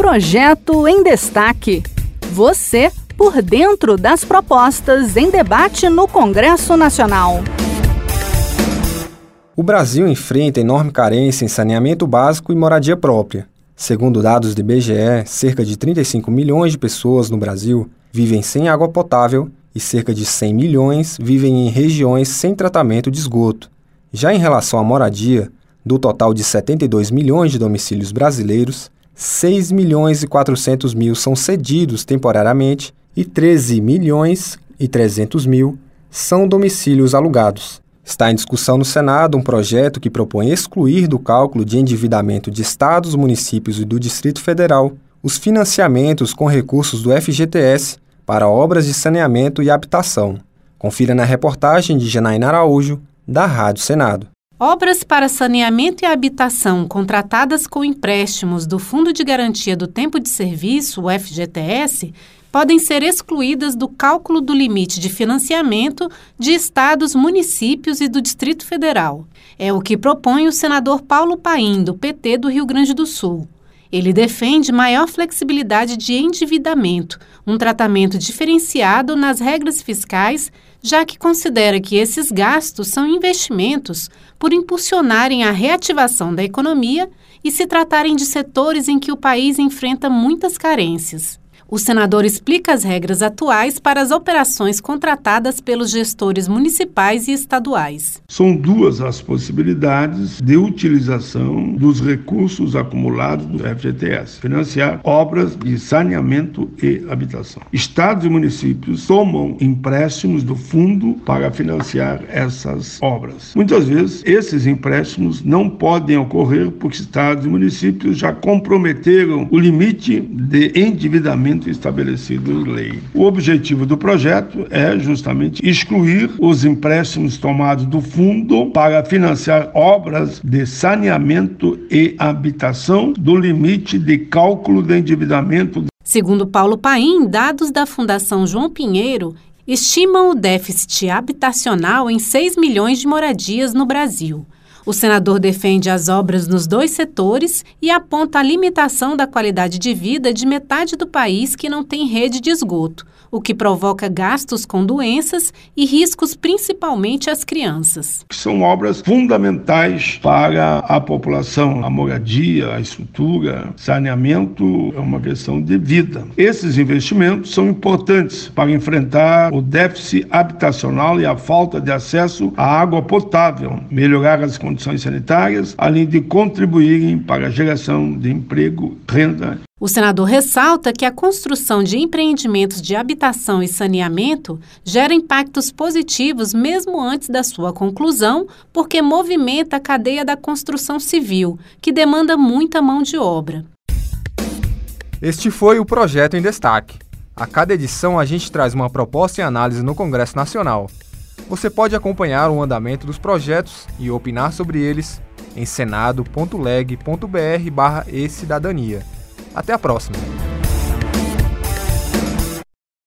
Projeto em Destaque. Você por dentro das propostas em debate no Congresso Nacional. O Brasil enfrenta enorme carência em saneamento básico e moradia própria. Segundo dados do IBGE, cerca de 35 milhões de pessoas no Brasil vivem sem água potável e cerca de 100 milhões vivem em regiões sem tratamento de esgoto. Já em relação à moradia, do total de 72 milhões de domicílios brasileiros, 6 milhões e 400 mil são cedidos temporariamente e 13 milhões e 300 mil são domicílios alugados. Está em discussão no Senado um projeto que propõe excluir do cálculo de endividamento de estados, municípios e do Distrito Federal os financiamentos com recursos do FGTS para obras de saneamento e habitação. Confira na reportagem de Janaína Araújo, da Rádio Senado. Obras para saneamento e habitação contratadas com empréstimos do Fundo de Garantia do Tempo de Serviço, o FGTS, podem ser excluídas do cálculo do limite de financiamento de estados, municípios e do Distrito Federal. É o que propõe o senador Paulo Paim, do PT do Rio Grande do Sul. Ele defende maior flexibilidade de endividamento, um tratamento diferenciado nas regras fiscais, já que considera que esses gastos são investimentos por impulsionarem a reativação da economia e se tratarem de setores em que o país enfrenta muitas carências. O senador explica as regras atuais para as operações contratadas pelos gestores municipais e estaduais. São duas as possibilidades de utilização dos recursos acumulados do FGTS: financiar obras de saneamento e habitação. Estados e municípios tomam empréstimos do fundo para financiar essas obras. Muitas vezes, esses empréstimos não podem ocorrer porque estados e municípios já comprometeram o limite de endividamento estabelecido em lei. O objetivo do projeto é justamente excluir os empréstimos tomados do fundo para financiar obras de saneamento e habitação do limite de cálculo de endividamento. Segundo Paulo Paim, dados da Fundação João Pinheiro estimam o déficit habitacional em 6 milhões de moradias no Brasil. O senador defende as obras nos dois setores e aponta a limitação da qualidade de vida de metade do país que não tem rede de esgoto, o que provoca gastos com doenças e riscos principalmente às crianças. São obras fundamentais para a população, a moradia, a estrutura, saneamento é uma questão de vida. Esses investimentos são importantes para enfrentar o déficit habitacional e a falta de acesso à água potável, melhorar as condições sanitárias, além de contribuírem para a geração de emprego, renda o senador ressalta que a construção de empreendimentos de habitação e saneamento gera impactos positivos mesmo antes da sua conclusão, porque movimenta a cadeia da construção civil, que demanda muita mão de obra. Este foi o projeto em destaque. A cada edição a gente traz uma proposta e análise no Congresso Nacional. Você pode acompanhar o andamento dos projetos e opinar sobre eles em senado.leg.br/e-cidadania. Até a próxima!